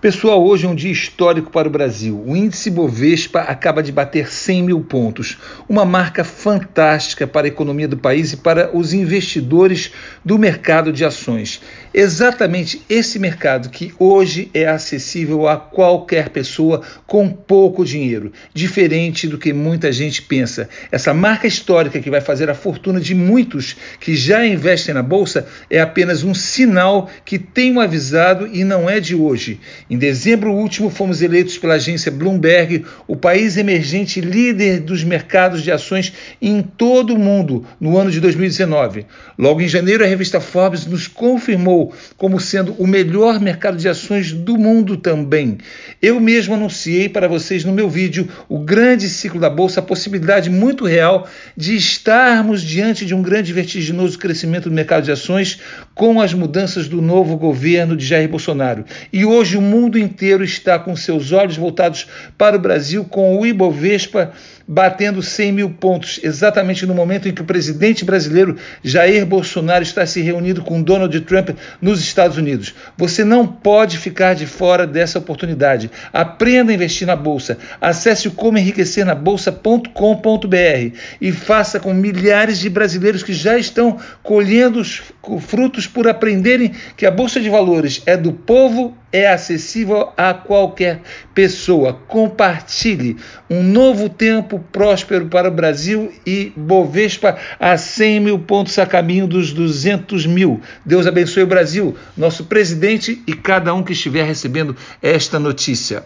Pessoal, hoje é um dia histórico para o Brasil. O índice Bovespa acaba de bater 100 mil pontos, uma marca fantástica para a economia do país e para os investidores do mercado de ações. Exatamente esse mercado que hoje é acessível a qualquer pessoa com pouco dinheiro, diferente do que muita gente pensa. Essa marca histórica que vai fazer a fortuna de muitos que já investem na bolsa é apenas um sinal que tenho avisado e não é de hoje. Em dezembro último, fomos eleitos pela agência Bloomberg o país emergente líder dos mercados de ações em todo o mundo no ano de 2019. Logo em janeiro, a revista Forbes nos confirmou como sendo o melhor mercado de ações do mundo também. Eu mesmo anunciei para vocês no meu vídeo o grande ciclo da bolsa, a possibilidade muito real de estarmos diante de um grande vertiginoso crescimento do mercado de ações com as mudanças do novo governo de Jair Bolsonaro. E hoje o mundo inteiro está com seus olhos voltados para o Brasil, com o Ibovespa batendo 100 mil pontos, exatamente no momento em que o presidente brasileiro Jair Bolsonaro está se reunindo com Donald Trump nos Estados Unidos. Você não pode ficar de fora dessa oportunidade. Aprenda a investir na bolsa. Acesse o como enriquecer na bolsa.com.br e faça com milhares de brasileiros que já estão colhendo os frutos por aprenderem que a bolsa de valores é do povo é acessível a qualquer pessoa. Compartilhe um novo tempo próspero para o Brasil e Bovespa a 100 mil pontos a caminho dos 200 mil. Deus abençoe o Brasil, nosso presidente e cada um que estiver recebendo esta notícia.